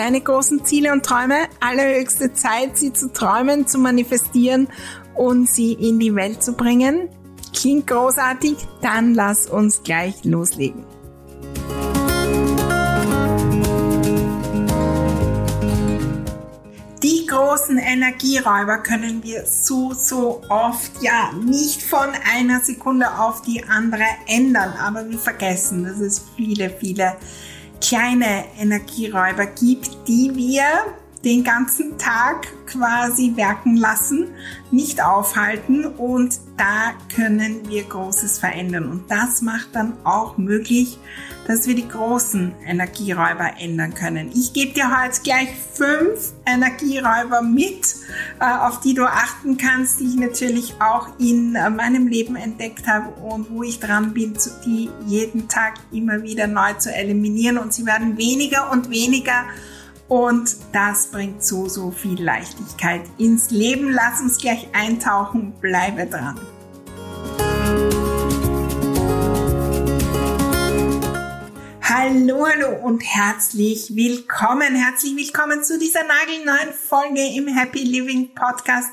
deine großen Ziele und Träume. Allerhöchste Zeit, sie zu träumen, zu manifestieren und sie in die Welt zu bringen. Klingt großartig? Dann lass uns gleich loslegen. Die großen Energieräuber können wir so, so oft, ja, nicht von einer Sekunde auf die andere ändern, aber wir vergessen, dass es viele, viele kleine Energieräuber gibt, die wir den ganzen Tag quasi werken lassen, nicht aufhalten und da können wir Großes verändern. Und das macht dann auch möglich, dass wir die großen Energieräuber ändern können. Ich gebe dir heute gleich fünf Energieräuber mit, äh, auf die du achten kannst, die ich natürlich auch in äh, meinem Leben entdeckt habe und wo ich dran bin, die jeden Tag immer wieder neu zu eliminieren. Und sie werden weniger und weniger und das bringt so, so viel Leichtigkeit ins Leben. Lass uns gleich eintauchen. Bleibe dran. Hallo, hallo und herzlich willkommen. Herzlich willkommen zu dieser nagelneuen Folge im Happy Living Podcast.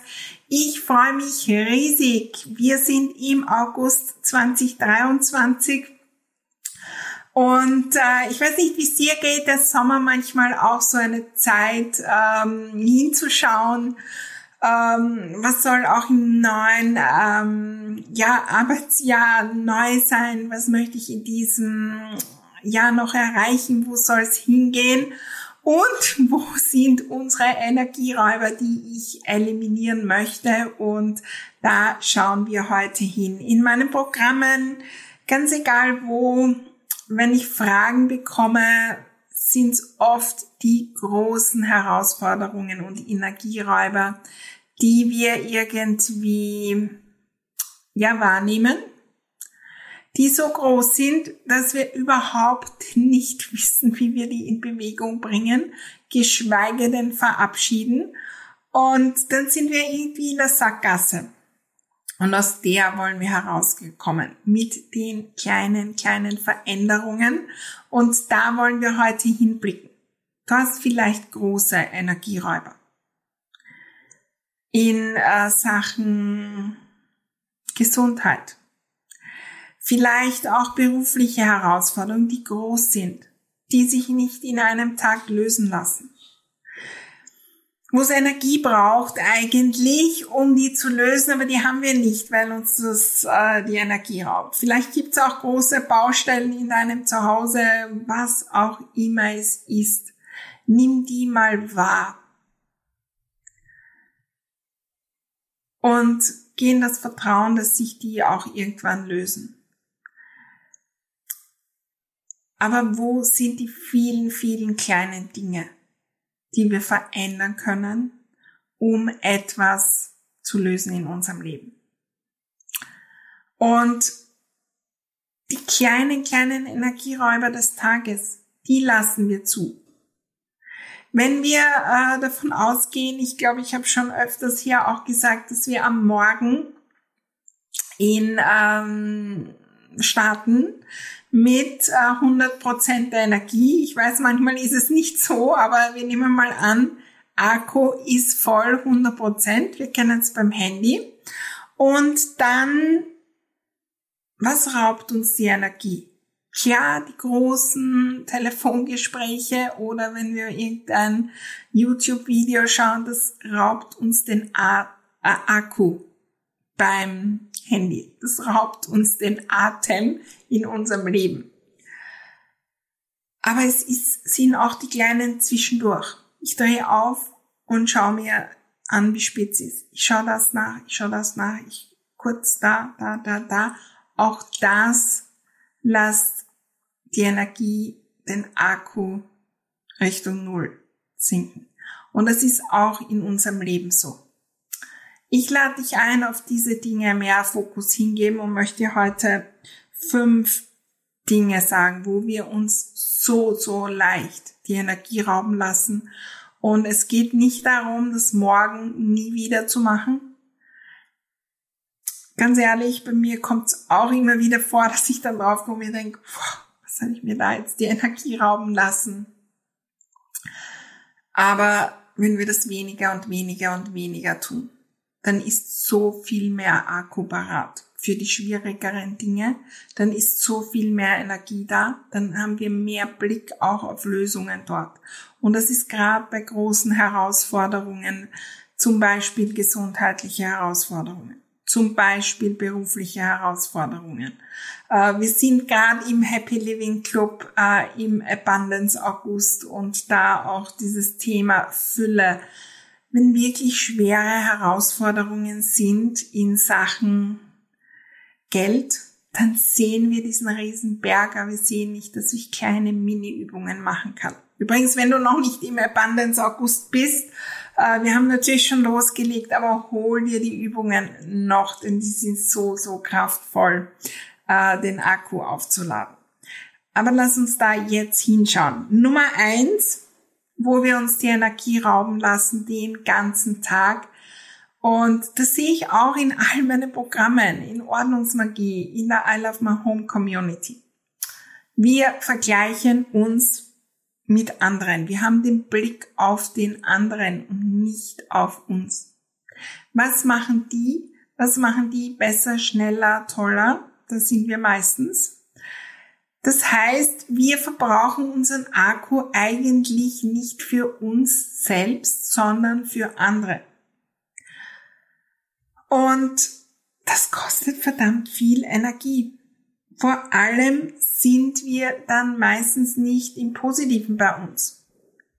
Ich freue mich riesig. Wir sind im August 2023 und äh, ich weiß nicht, wie es dir geht, der Sommer manchmal auch so eine Zeit ähm, hinzuschauen, ähm, was soll auch im neuen ähm, ja, Arbeitsjahr neu sein, was möchte ich in diesem Jahr noch erreichen, wo soll es hingehen und wo sind unsere Energieräuber, die ich eliminieren möchte. Und da schauen wir heute hin. In meinen Programmen, ganz egal wo, wenn ich Fragen bekomme, sind es oft die großen Herausforderungen und Energieräuber, die wir irgendwie ja wahrnehmen, die so groß sind, dass wir überhaupt nicht wissen, wie wir die in Bewegung bringen, geschweige denn verabschieden. Und dann sind wir irgendwie in der Sackgasse. Und aus der wollen wir herausgekommen mit den kleinen, kleinen Veränderungen. Und da wollen wir heute hinblicken. Du hast vielleicht große Energieräuber. In äh, Sachen Gesundheit. Vielleicht auch berufliche Herausforderungen, die groß sind, die sich nicht in einem Tag lösen lassen wo es Energie braucht eigentlich, um die zu lösen, aber die haben wir nicht, weil uns das äh, die Energie raubt. Vielleicht gibt es auch große Baustellen in deinem Zuhause, was auch immer es ist. Nimm die mal wahr. Und geh in das Vertrauen, dass sich die auch irgendwann lösen. Aber wo sind die vielen, vielen kleinen Dinge? Die wir verändern können, um etwas zu lösen in unserem Leben. Und die kleinen, kleinen Energieräuber des Tages, die lassen wir zu. Wenn wir äh, davon ausgehen, ich glaube, ich habe schon öfters hier auch gesagt, dass wir am Morgen in ähm, starten mit äh, 100% der Energie. Ich weiß, manchmal ist es nicht so, aber wir nehmen mal an, Akku ist voll 100%. Wir kennen es beim Handy. Und dann, was raubt uns die Energie? Klar, die großen Telefongespräche oder wenn wir irgendein YouTube-Video schauen, das raubt uns den A Akku beim Handy. Das raubt uns den Atem in unserem Leben. Aber es ist, sind auch die kleinen zwischendurch. Ich drehe auf und schaue mir an, wie spitz ist. Ich schaue das nach, ich schaue das nach, ich kurz da, da, da, da. Auch das lasst die Energie, den Akku Richtung Null sinken. Und das ist auch in unserem Leben so. Ich lade dich ein, auf diese Dinge mehr Fokus hingeben und möchte heute fünf Dinge sagen, wo wir uns so, so leicht die Energie rauben lassen. Und es geht nicht darum, das morgen nie wieder zu machen. Ganz ehrlich, bei mir kommt es auch immer wieder vor, dass ich dann drauf komme und denke, boah, soll ich mir da jetzt die Energie rauben lassen? Aber wenn wir das weniger und weniger und weniger tun, dann ist so viel mehr Akku parat für die schwierigeren Dinge, dann ist so viel mehr Energie da, dann haben wir mehr Blick auch auf Lösungen dort. Und das ist gerade bei großen Herausforderungen, zum Beispiel gesundheitliche Herausforderungen zum Beispiel berufliche Herausforderungen. Äh, wir sind gerade im Happy Living Club äh, im Abundance August und da auch dieses Thema Fülle. Wenn wirklich schwere Herausforderungen sind in Sachen Geld, dann sehen wir diesen riesen Berg, aber wir sehen nicht, dass ich kleine Mini-Übungen machen kann. Übrigens, wenn du noch nicht im Abundance August bist, äh, wir haben natürlich schon losgelegt, aber hol dir die Übungen noch, denn die sind so, so kraftvoll, äh, den Akku aufzuladen. Aber lass uns da jetzt hinschauen. Nummer eins, wo wir uns die Energie rauben lassen, den ganzen Tag. Und das sehe ich auch in all meinen Programmen, in Ordnungsmagie, in der I Love My Home Community. Wir vergleichen uns mit anderen. Wir haben den Blick auf den anderen und nicht auf uns. Was machen die? Was machen die besser, schneller, toller? Das sind wir meistens. Das heißt, wir verbrauchen unseren Akku eigentlich nicht für uns selbst, sondern für andere. Und das kostet verdammt viel Energie. Vor allem sind wir dann meistens nicht im Positiven bei uns.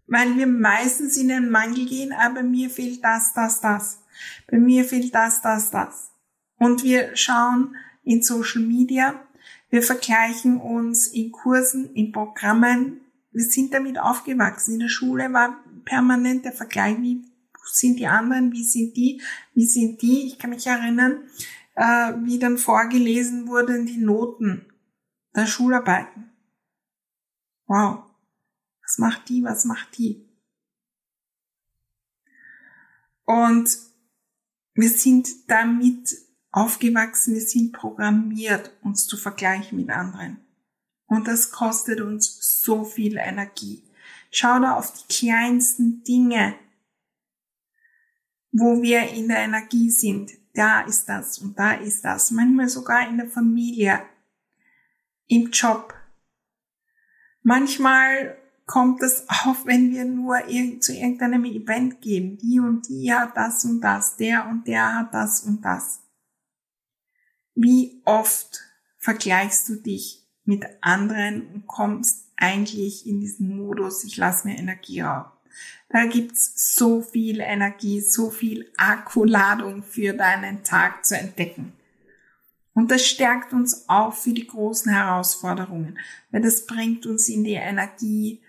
Weil wir meistens in den Mangel gehen, aber mir fehlt das, das, das. Bei mir fehlt das, das, das. Und wir schauen in Social Media, wir vergleichen uns in Kursen, in Programmen. Wir sind damit aufgewachsen. In der Schule war permanent der Vergleich, wie sind die anderen, wie sind die, wie sind die. Ich kann mich erinnern, äh, wie dann vorgelesen wurden die Noten der Schularbeiten. Wow. Was macht die? Was macht die? Und wir sind damit aufgewachsen, wir sind programmiert, uns zu vergleichen mit anderen. Und das kostet uns so viel Energie. Schau da auf die kleinsten Dinge, wo wir in der Energie sind. Da ist das und da ist das. Manchmal sogar in der Familie im Job. Manchmal kommt es auf, wenn wir nur zu irgendeinem Event gehen. Die und die hat das und das, der und der hat das und das. Wie oft vergleichst du dich mit anderen und kommst eigentlich in diesen Modus, ich lasse mir Energie rauben. Da gibt's so viel Energie, so viel Akkuladung für deinen Tag zu entdecken. Und das stärkt uns auch für die großen Herausforderungen, weil das bringt uns in die Energie,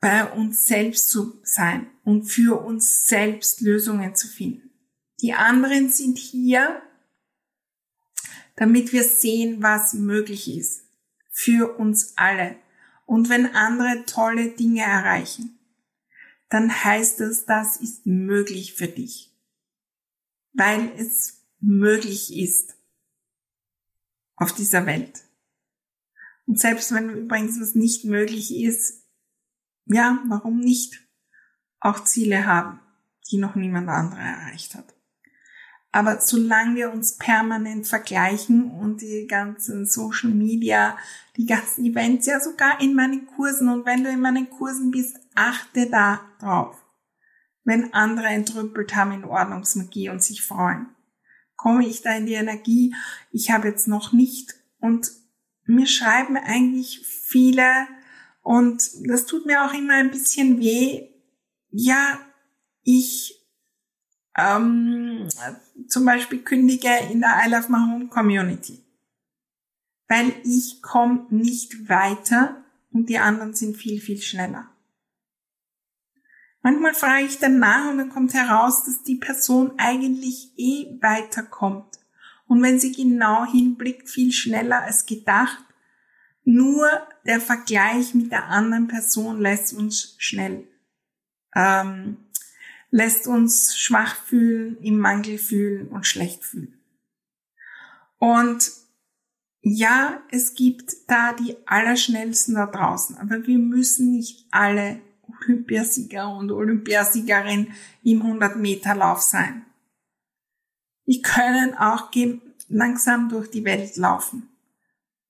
bei uns selbst zu sein und für uns selbst Lösungen zu finden. Die anderen sind hier, damit wir sehen, was möglich ist für uns alle. Und wenn andere tolle Dinge erreichen, dann heißt es, das ist möglich für dich, weil es möglich ist auf dieser Welt. Und selbst wenn übrigens was nicht möglich ist, ja, warum nicht auch Ziele haben, die noch niemand anderer erreicht hat. Aber solange wir uns permanent vergleichen und die ganzen Social Media, die ganzen Events, ja sogar in meinen Kursen und wenn du in meinen Kursen bist, achte da drauf. Wenn andere entrümpelt haben in Ordnungsmagie und sich freuen, komme ich da in die Energie, ich habe jetzt noch nicht und mir schreiben eigentlich viele und das tut mir auch immer ein bisschen weh. Ja, ich ähm, zum Beispiel kündige in der I Love My Home Community. Weil ich komme nicht weiter und die anderen sind viel, viel schneller. Manchmal frage ich dann nach und dann kommt heraus, dass die Person eigentlich eh weiterkommt. Und wenn sie genau hinblickt, viel schneller als gedacht. Nur der Vergleich mit der anderen Person lässt uns schnell ähm, lässt uns schwach fühlen, im Mangel fühlen und schlecht fühlen. Und ja, es gibt da die Allerschnellsten da draußen, aber wir müssen nicht alle Olympiasieger und Olympiasiegerin im 100 Meter Lauf sein. Wir können auch langsam durch die Welt laufen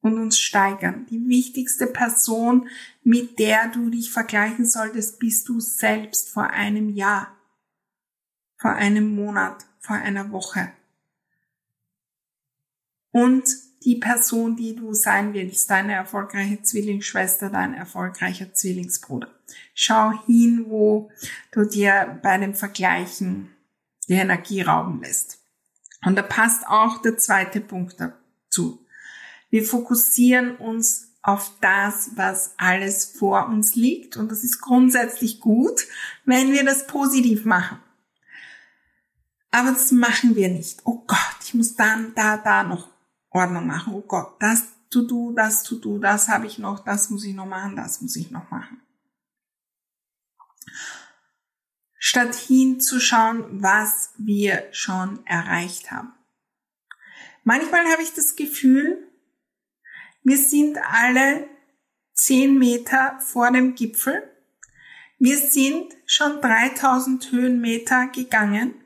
und uns steigern. Die wichtigste Person, mit der du dich vergleichen solltest, bist du selbst vor einem Jahr vor einem Monat, vor einer Woche. Und die Person, die du sein willst, deine erfolgreiche Zwillingsschwester, dein erfolgreicher Zwillingsbruder. Schau hin, wo du dir bei dem Vergleichen die Energie rauben lässt. Und da passt auch der zweite Punkt dazu. Wir fokussieren uns auf das, was alles vor uns liegt. Und das ist grundsätzlich gut, wenn wir das positiv machen. Aber das machen wir nicht. Oh Gott, ich muss dann da, da noch Ordnung machen. Oh Gott, das to do, das to do, das habe ich noch, das muss ich noch machen, das muss ich noch machen. Statt hinzuschauen, was wir schon erreicht haben. Manchmal habe ich das Gefühl, wir sind alle zehn Meter vor dem Gipfel. Wir sind schon 3000 Höhenmeter gegangen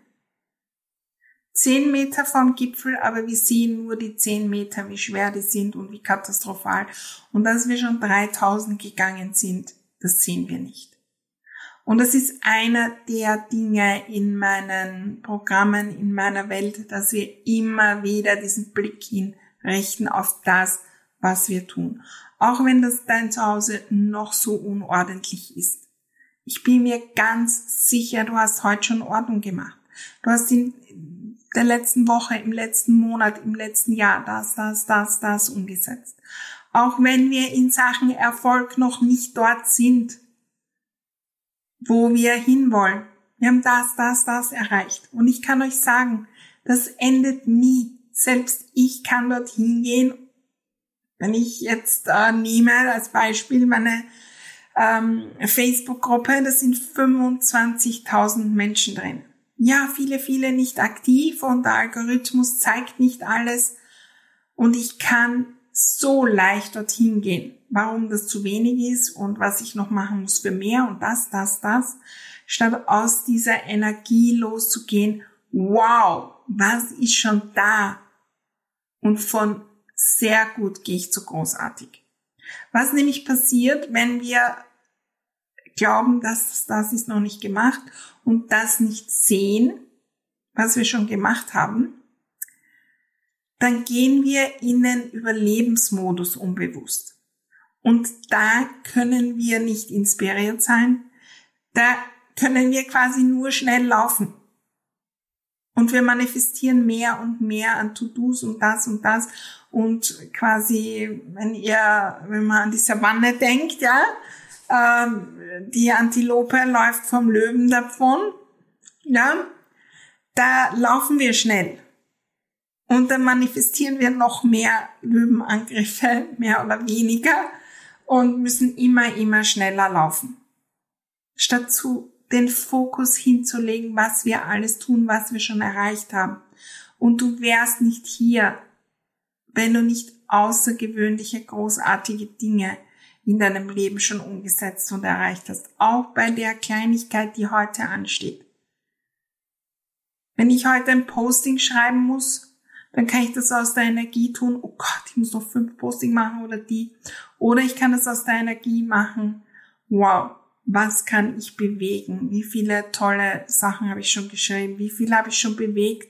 zehn Meter vom Gipfel, aber wir sehen nur die zehn Meter, wie schwer die sind und wie katastrophal. Und dass wir schon 3000 gegangen sind, das sehen wir nicht. Und das ist einer der Dinge in meinen Programmen, in meiner Welt, dass wir immer wieder diesen Blick hinrichten auf das, was wir tun. Auch wenn das dein Zuhause noch so unordentlich ist. Ich bin mir ganz sicher, du hast heute schon Ordnung gemacht. Du hast in der letzten Woche, im letzten Monat, im letzten Jahr das, das, das, das umgesetzt. Auch wenn wir in Sachen Erfolg noch nicht dort sind, wo wir hinwollen. Wir haben das, das, das erreicht. Und ich kann euch sagen, das endet nie. Selbst ich kann dorthin gehen. Wenn ich jetzt äh, nehme als Beispiel meine ähm, Facebook-Gruppe, da sind 25.000 Menschen drin ja, viele, viele nicht aktiv und der Algorithmus zeigt nicht alles und ich kann so leicht dorthin gehen. Warum das zu wenig ist und was ich noch machen muss für mehr und das, das, das, statt aus dieser Energie loszugehen. Wow, was ist schon da? Und von sehr gut gehe ich zu großartig. Was nämlich passiert, wenn wir glauben, dass das ist noch nicht gemacht und das nicht sehen, was wir schon gemacht haben, dann gehen wir in den Überlebensmodus unbewusst. Und da können wir nicht inspiriert sein. Da können wir quasi nur schnell laufen. Und wir manifestieren mehr und mehr an To-Dos und das und das. Und quasi, wenn ihr, wenn man an die Savanne denkt, ja, ähm, die Antilope läuft vom Löwen davon, ja, da laufen wir schnell. Und dann manifestieren wir noch mehr Löwenangriffe, mehr oder weniger, und müssen immer, immer schneller laufen. Statt zu den Fokus hinzulegen, was wir alles tun, was wir schon erreicht haben. Und du wärst nicht hier, wenn du nicht außergewöhnliche, großartige Dinge in deinem Leben schon umgesetzt und erreicht hast. Auch bei der Kleinigkeit, die heute ansteht. Wenn ich heute ein Posting schreiben muss, dann kann ich das aus der Energie tun. Oh Gott, ich muss noch fünf Posting machen oder die. Oder ich kann das aus der Energie machen. Wow, was kann ich bewegen? Wie viele tolle Sachen habe ich schon geschrieben? Wie viel habe ich schon bewegt?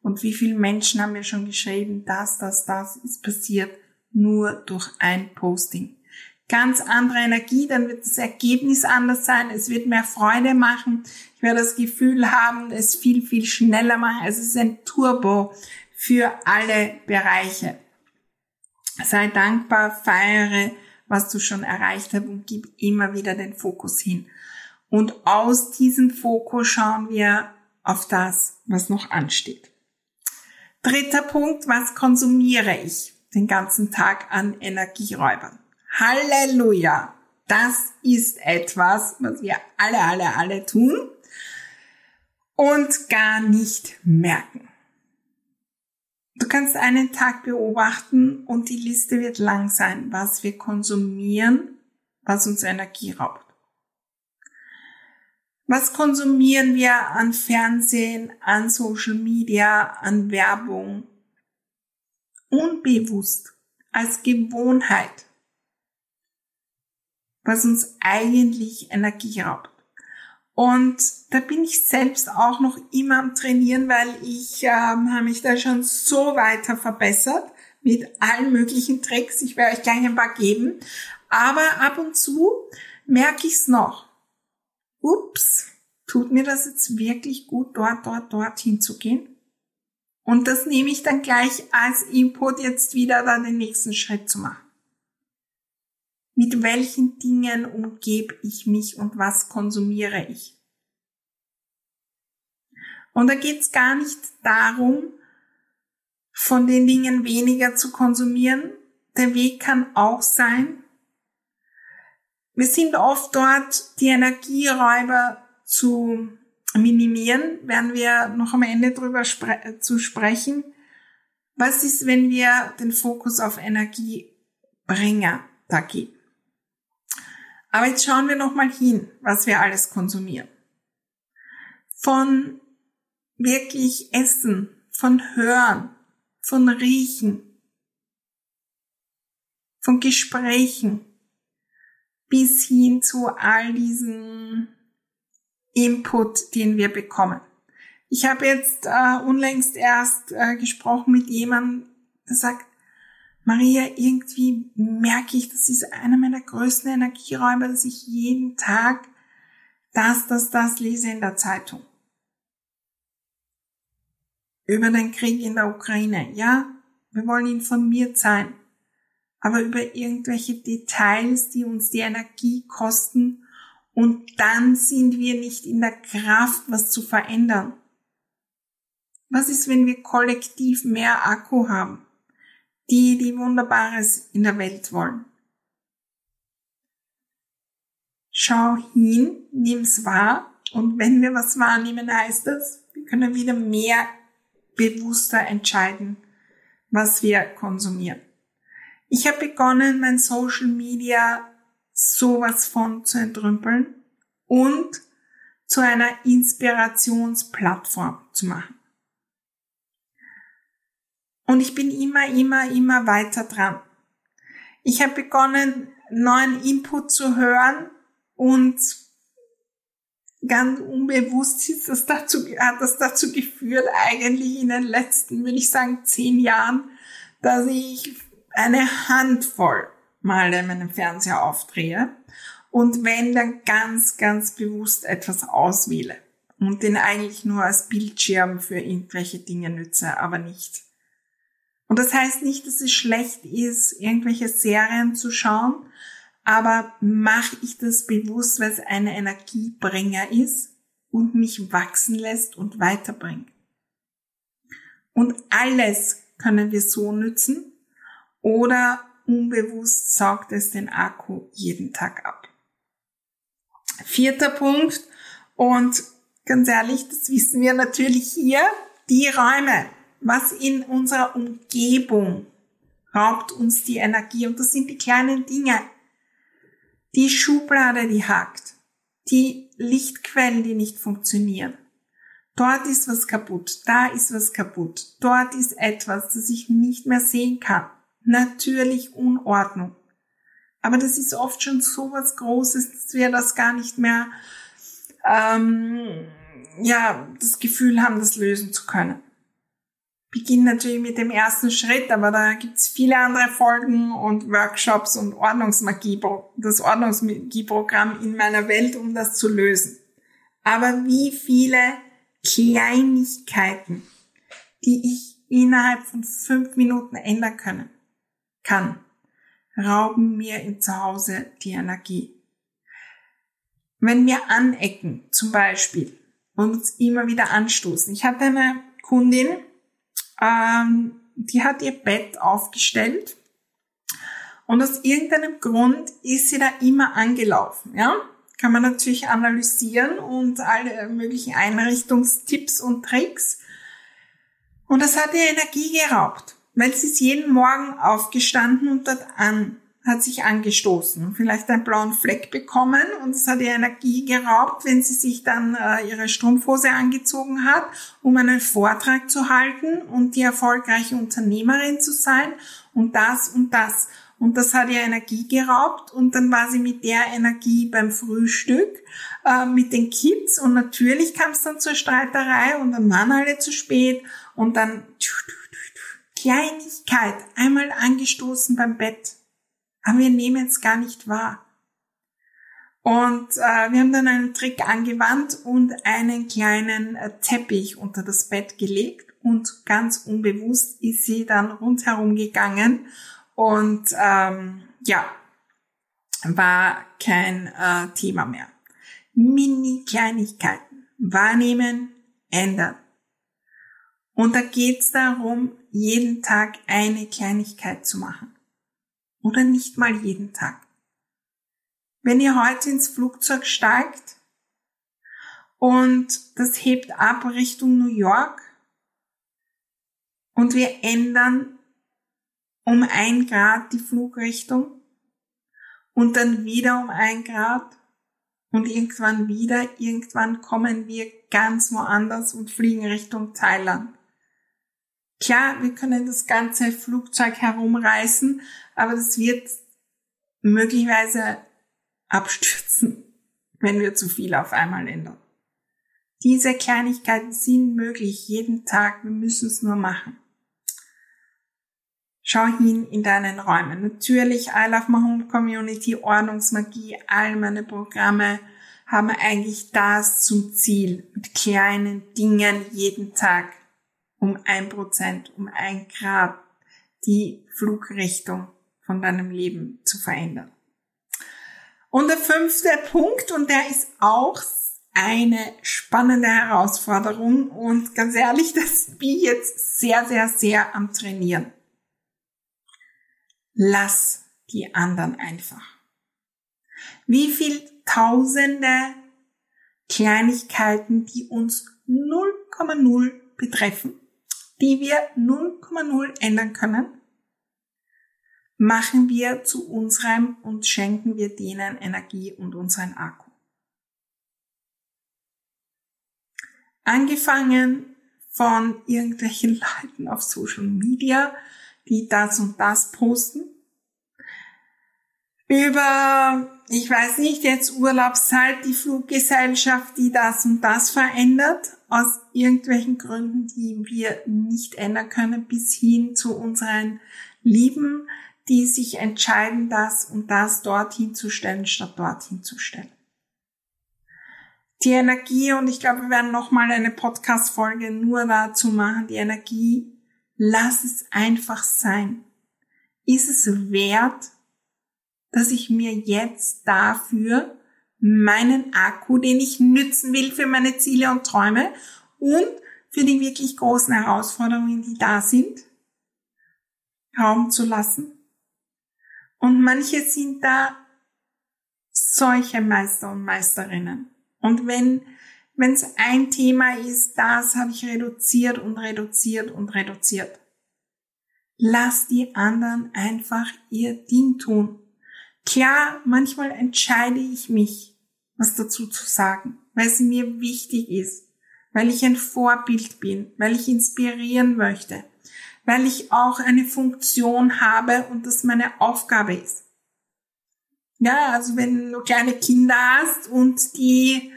Und wie viele Menschen haben mir schon geschrieben, dass das, das ist passiert nur durch ein Posting. Ganz andere Energie, dann wird das Ergebnis anders sein, es wird mehr Freude machen, ich werde das Gefühl haben, es viel, viel schneller machen. Es ist ein Turbo für alle Bereiche. Sei dankbar, feiere, was du schon erreicht hast und gib immer wieder den Fokus hin. Und aus diesem Fokus schauen wir auf das, was noch ansteht. Dritter Punkt, was konsumiere ich den ganzen Tag an Energieräubern? Halleluja! Das ist etwas, was wir alle, alle, alle tun und gar nicht merken. Du kannst einen Tag beobachten und die Liste wird lang sein, was wir konsumieren, was uns Energie raubt. Was konsumieren wir an Fernsehen, an Social Media, an Werbung? Unbewusst, als Gewohnheit, was uns eigentlich Energie raubt. Und da bin ich selbst auch noch immer am Trainieren, weil ich ähm, habe mich da schon so weiter verbessert mit allen möglichen Tricks. Ich werde euch gleich ein paar geben. Aber ab und zu merke ich es noch. Ups, tut mir das jetzt wirklich gut, dort, dort, dort hinzugehen? Und das nehme ich dann gleich als Input jetzt wieder dann den nächsten Schritt zu machen. Mit welchen Dingen umgebe ich mich und was konsumiere ich? Und da geht es gar nicht darum, von den Dingen weniger zu konsumieren. Der Weg kann auch sein, wir sind oft dort, die Energieräuber zu minimieren, werden wir noch am Ende drüber spre zu sprechen. Was ist, wenn wir den Fokus auf Energiebringer da geben? Aber jetzt schauen wir noch mal hin, was wir alles konsumieren. Von wirklich Essen, von Hören, von Riechen, von Gesprächen bis hin zu all diesen Input, den wir bekommen. Ich habe jetzt äh, unlängst erst äh, gesprochen mit jemandem, der sagt, Maria, irgendwie merke ich, das ist einer meiner größten Energieräume, dass ich jeden Tag das, das, das lese in der Zeitung. Über den Krieg in der Ukraine. Ja, wir wollen informiert sein. Aber über irgendwelche Details, die uns die Energie kosten. Und dann sind wir nicht in der Kraft, was zu verändern. Was ist, wenn wir kollektiv mehr Akku haben? Die, die Wunderbares in der Welt wollen. Schau hin, nimm's wahr und wenn wir was wahrnehmen, heißt das, wir können wieder mehr bewusster entscheiden, was wir konsumieren. Ich habe begonnen, mein Social Media sowas von zu entrümpeln und zu einer Inspirationsplattform zu machen. Und ich bin immer, immer, immer weiter dran. Ich habe begonnen, neuen Input zu hören und ganz unbewusst ist das dazu, hat das dazu geführt, eigentlich in den letzten, würde ich sagen, zehn Jahren, dass ich eine Handvoll Male meinen Fernseher aufdrehe und wenn dann ganz, ganz bewusst etwas auswähle und den eigentlich nur als Bildschirm für irgendwelche Dinge nütze, aber nicht und das heißt nicht, dass es schlecht ist, irgendwelche Serien zu schauen, aber mache ich das bewusst, weil es ein Energiebringer ist und mich wachsen lässt und weiterbringt. Und alles können wir so nützen oder unbewusst saugt es den Akku jeden Tag ab. Vierter Punkt und ganz ehrlich, das wissen wir natürlich hier, die Räume was in unserer Umgebung raubt uns die Energie. Und das sind die kleinen Dinge. Die Schublade, die hakt. Die Lichtquellen, die nicht funktionieren. Dort ist was kaputt, da ist was kaputt, dort ist etwas, das ich nicht mehr sehen kann. Natürlich Unordnung. Aber das ist oft schon so was Großes, dass wir das gar nicht mehr, ähm, ja, das Gefühl haben, das lösen zu können. Beginn natürlich mit dem ersten Schritt, aber da gibt's viele andere Folgen und Workshops und Ordnungsmagie, das Ordnungsmagieprogramm in meiner Welt, um das zu lösen. Aber wie viele Kleinigkeiten, die ich innerhalb von fünf Minuten ändern können, kann, rauben mir im Zuhause die Energie. Wenn wir anecken, zum Beispiel, und uns immer wieder anstoßen. Ich hatte eine Kundin, ähm, die hat ihr Bett aufgestellt und aus irgendeinem Grund ist sie da immer angelaufen, ja? Kann man natürlich analysieren und alle möglichen Einrichtungstipps und Tricks. Und das hat ihr Energie geraubt, weil sie ist jeden Morgen aufgestanden und dort an hat sich angestoßen, vielleicht einen blauen Fleck bekommen und es hat ihr Energie geraubt, wenn sie sich dann äh, ihre Strumpfhose angezogen hat, um einen Vortrag zu halten und die erfolgreiche Unternehmerin zu sein und das und das. Und das hat ihr Energie geraubt und dann war sie mit der Energie beim Frühstück äh, mit den Kids und natürlich kam es dann zur Streiterei und dann waren alle zu spät und dann Kleinigkeit, einmal angestoßen beim Bett aber wir nehmen es gar nicht wahr. Und äh, wir haben dann einen Trick angewandt und einen kleinen äh, Teppich unter das Bett gelegt und ganz unbewusst ist sie dann rundherum gegangen und ähm, ja, war kein äh, Thema mehr. Mini-Kleinigkeiten wahrnehmen, ändern. Und da geht's darum, jeden Tag eine Kleinigkeit zu machen oder nicht mal jeden Tag. Wenn ihr heute ins Flugzeug steigt und das hebt ab Richtung New York und wir ändern um ein Grad die Flugrichtung und dann wieder um ein Grad und irgendwann wieder, irgendwann kommen wir ganz woanders und fliegen Richtung Thailand. Klar, wir können das ganze Flugzeug herumreißen, aber das wird möglicherweise abstürzen, wenn wir zu viel auf einmal ändern. Diese Kleinigkeiten sind möglich jeden Tag, wir müssen es nur machen. Schau hin in deinen Räumen. Natürlich, I Love My Home Community, Ordnungsmagie, all meine Programme haben eigentlich das zum Ziel, mit kleinen Dingen jeden Tag um ein Prozent, um ein Grad die Flugrichtung von deinem Leben zu verändern. Und der fünfte Punkt, und der ist auch eine spannende Herausforderung und ganz ehrlich, das bin jetzt sehr, sehr, sehr am Trainieren. Lass die anderen einfach. Wie viel tausende Kleinigkeiten, die uns 0,0 betreffen, die wir 0,0 ändern können, machen wir zu unserem und schenken wir denen Energie und unseren Akku. Angefangen von irgendwelchen Leuten auf Social Media, die das und das posten, über, ich weiß nicht, jetzt Urlaubszeit, die Fluggesellschaft, die das und das verändert, aus irgendwelchen Gründen, die wir nicht ändern können, bis hin zu unseren Lieben, die sich entscheiden, das und das dorthin zu stellen, statt dorthin zu stellen. Die Energie, und ich glaube, wir werden nochmal eine Podcast-Folge nur dazu machen, die Energie, lass es einfach sein. Ist es wert, dass ich mir jetzt dafür meinen Akku, den ich nützen will für meine Ziele und Träume und für die wirklich großen Herausforderungen, die da sind, Raum zu lassen? Und manche sind da solche Meister und Meisterinnen. Und wenn wenn es ein Thema ist, das habe ich reduziert und reduziert und reduziert. Lass die anderen einfach ihr Ding tun. Klar, manchmal entscheide ich mich, was dazu zu sagen, weil es mir wichtig ist, weil ich ein Vorbild bin, weil ich inspirieren möchte, weil ich auch eine Funktion habe und das meine Aufgabe ist. Ja, also wenn du kleine Kinder hast und die,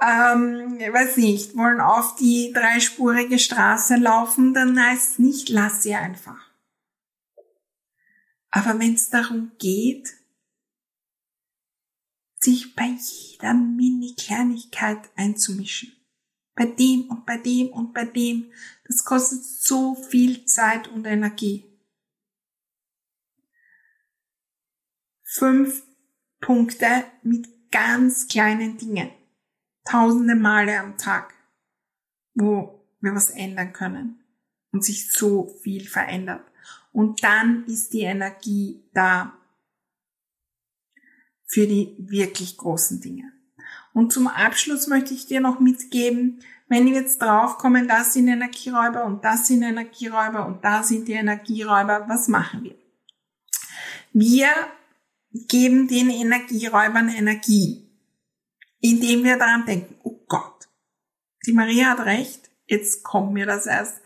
ähm, weiß nicht, wollen auf die dreispurige Straße laufen, dann heißt es nicht, lass sie einfach. Aber wenn es darum geht, sich bei jeder Mini-Kleinigkeit einzumischen, bei dem und bei dem und bei dem, das kostet so viel Zeit und Energie. Fünf Punkte mit ganz kleinen Dingen. Tausende Male am Tag, wo wir was ändern können und sich so viel verändert. Und dann ist die Energie da für die wirklich großen Dinge. Und zum Abschluss möchte ich dir noch mitgeben, wenn wir jetzt draufkommen, das sind Energieräuber und das sind Energieräuber und da sind die Energieräuber, was machen wir? Wir geben den Energieräubern Energie, indem wir daran denken, oh Gott, die Maria hat recht, jetzt kommt mir das erst.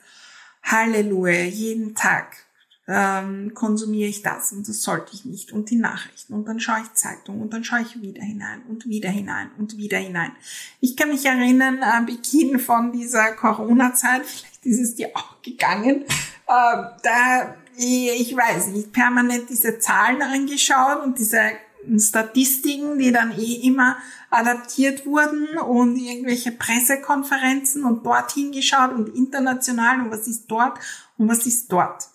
Halleluja, jeden Tag ähm, konsumiere ich das und das sollte ich nicht und die Nachrichten und dann schaue ich Zeitung und dann schaue ich wieder hinein und wieder hinein und wieder hinein. Ich kann mich erinnern am Beginn von dieser Corona-Zeit, vielleicht ist es dir auch gegangen, äh, da ich weiß nicht, permanent diese Zahlen angeschaut und diese Statistiken, die dann eh immer adaptiert wurden und irgendwelche Pressekonferenzen und dorthin geschaut und international und was ist dort und was ist dort.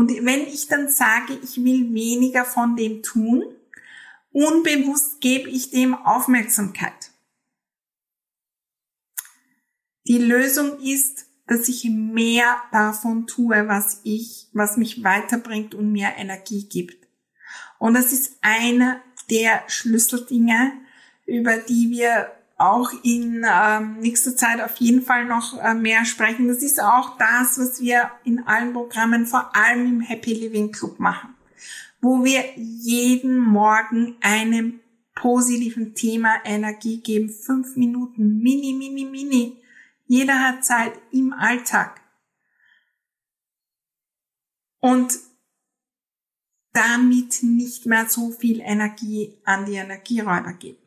Und wenn ich dann sage, ich will weniger von dem tun, unbewusst gebe ich dem Aufmerksamkeit. Die Lösung ist, dass ich mehr davon tue, was ich, was mich weiterbringt und mir Energie gibt. Und das ist einer der Schlüsseldinge, über die wir auch in ähm, nächster Zeit auf jeden Fall noch äh, mehr sprechen. Das ist auch das, was wir in allen Programmen, vor allem im Happy Living Club machen, wo wir jeden Morgen einem positiven Thema Energie geben. Fünf Minuten, mini, mini, mini. Jeder hat Zeit im Alltag. Und damit nicht mehr so viel Energie an die Energieräuber geben.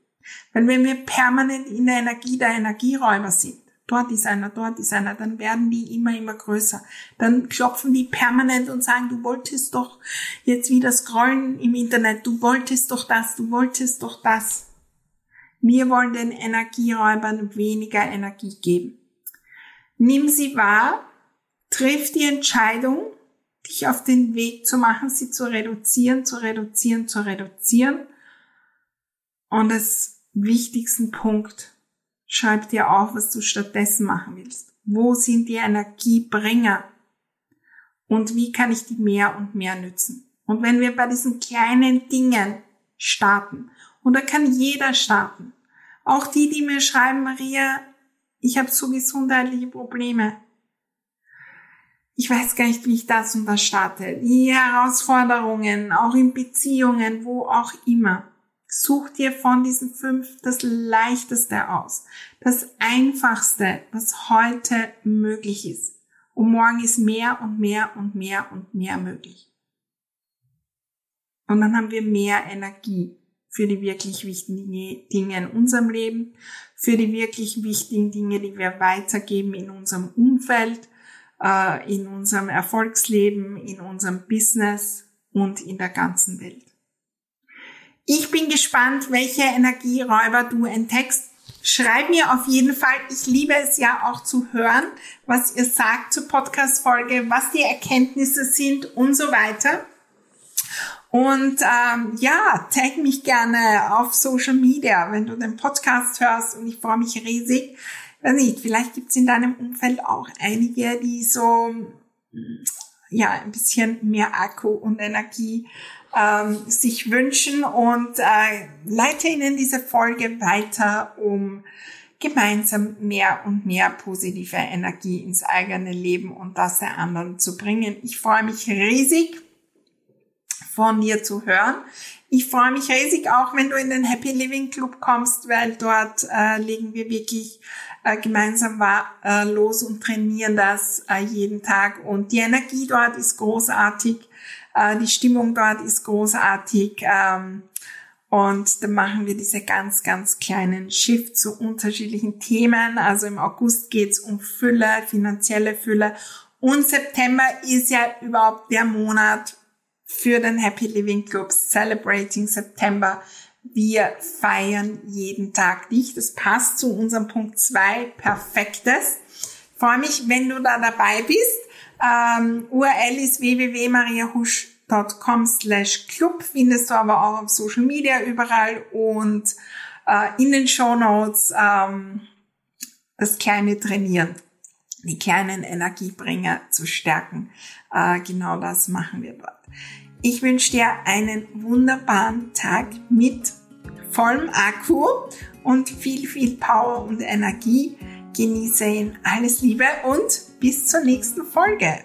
Weil wenn wir permanent in der Energie der Energieräuber sind, dort ist einer, dort ist einer, dann werden die immer, immer größer. Dann klopfen die permanent und sagen, du wolltest doch jetzt wieder scrollen im Internet, du wolltest doch das, du wolltest doch das. Wir wollen den Energieräubern weniger Energie geben. Nimm sie wahr, triff die Entscheidung, dich auf den Weg zu machen, sie zu reduzieren, zu reduzieren, zu reduzieren. Und es wichtigsten Punkt. Schreib dir auf, was du stattdessen machen willst. Wo sind die Energiebringer? Und wie kann ich die mehr und mehr nützen? Und wenn wir bei diesen kleinen Dingen starten, und da kann jeder starten, auch die, die mir schreiben, Maria, ich habe so gesundheitliche Probleme. Ich weiß gar nicht, wie ich das und das starte. Die Herausforderungen, auch in Beziehungen, wo auch immer. Such dir von diesen fünf das leichteste aus, das einfachste, was heute möglich ist. Und morgen ist mehr und mehr und mehr und mehr möglich. Und dann haben wir mehr Energie für die wirklich wichtigen Dinge in unserem Leben, für die wirklich wichtigen Dinge, die wir weitergeben in unserem Umfeld, äh, in unserem Erfolgsleben, in unserem Business und in der ganzen Welt. Ich bin gespannt, welche Energieräuber du entdeckst. Schreib mir auf jeden Fall. Ich liebe es ja auch zu hören, was ihr sagt zur Podcast-Folge, was die Erkenntnisse sind und so weiter. Und ähm, ja, tag mich gerne auf Social Media, wenn du den Podcast hörst und ich freue mich riesig. Weiß nicht, vielleicht gibt's in deinem Umfeld auch einige, die so ja ein bisschen mehr Akku und Energie ähm, sich wünschen und äh, leite Ihnen diese Folge weiter, um gemeinsam mehr und mehr positive Energie ins eigene Leben und das der anderen zu bringen. Ich freue mich riesig von dir zu hören. Ich freue mich riesig auch, wenn du in den Happy Living Club kommst, weil dort äh, legen wir wirklich äh, gemeinsam war, äh, los und trainieren das äh, jeden Tag. Und die Energie dort ist großartig, äh, die Stimmung dort ist großartig. Ähm, und dann machen wir diese ganz, ganz kleinen Shift zu unterschiedlichen Themen. Also im August geht's um Fülle, finanzielle Fülle. Und September ist ja überhaupt der Monat für den Happy Living Club Celebrating September. Wir feiern jeden Tag dich. Das passt zu unserem Punkt zwei Perfektes. Freue mich, wenn du da dabei bist. Ähm, URL ist www.mariahusch.com slash club. Findest du aber auch auf Social Media überall und äh, in den Show Notes ähm, das kleine Trainieren, die kleinen Energiebringer zu stärken. Äh, genau das machen wir dort. Ich wünsche dir einen wunderbaren Tag mit vollem Akku und viel, viel Power und Energie. Genieße ihn. Alles Liebe und bis zur nächsten Folge.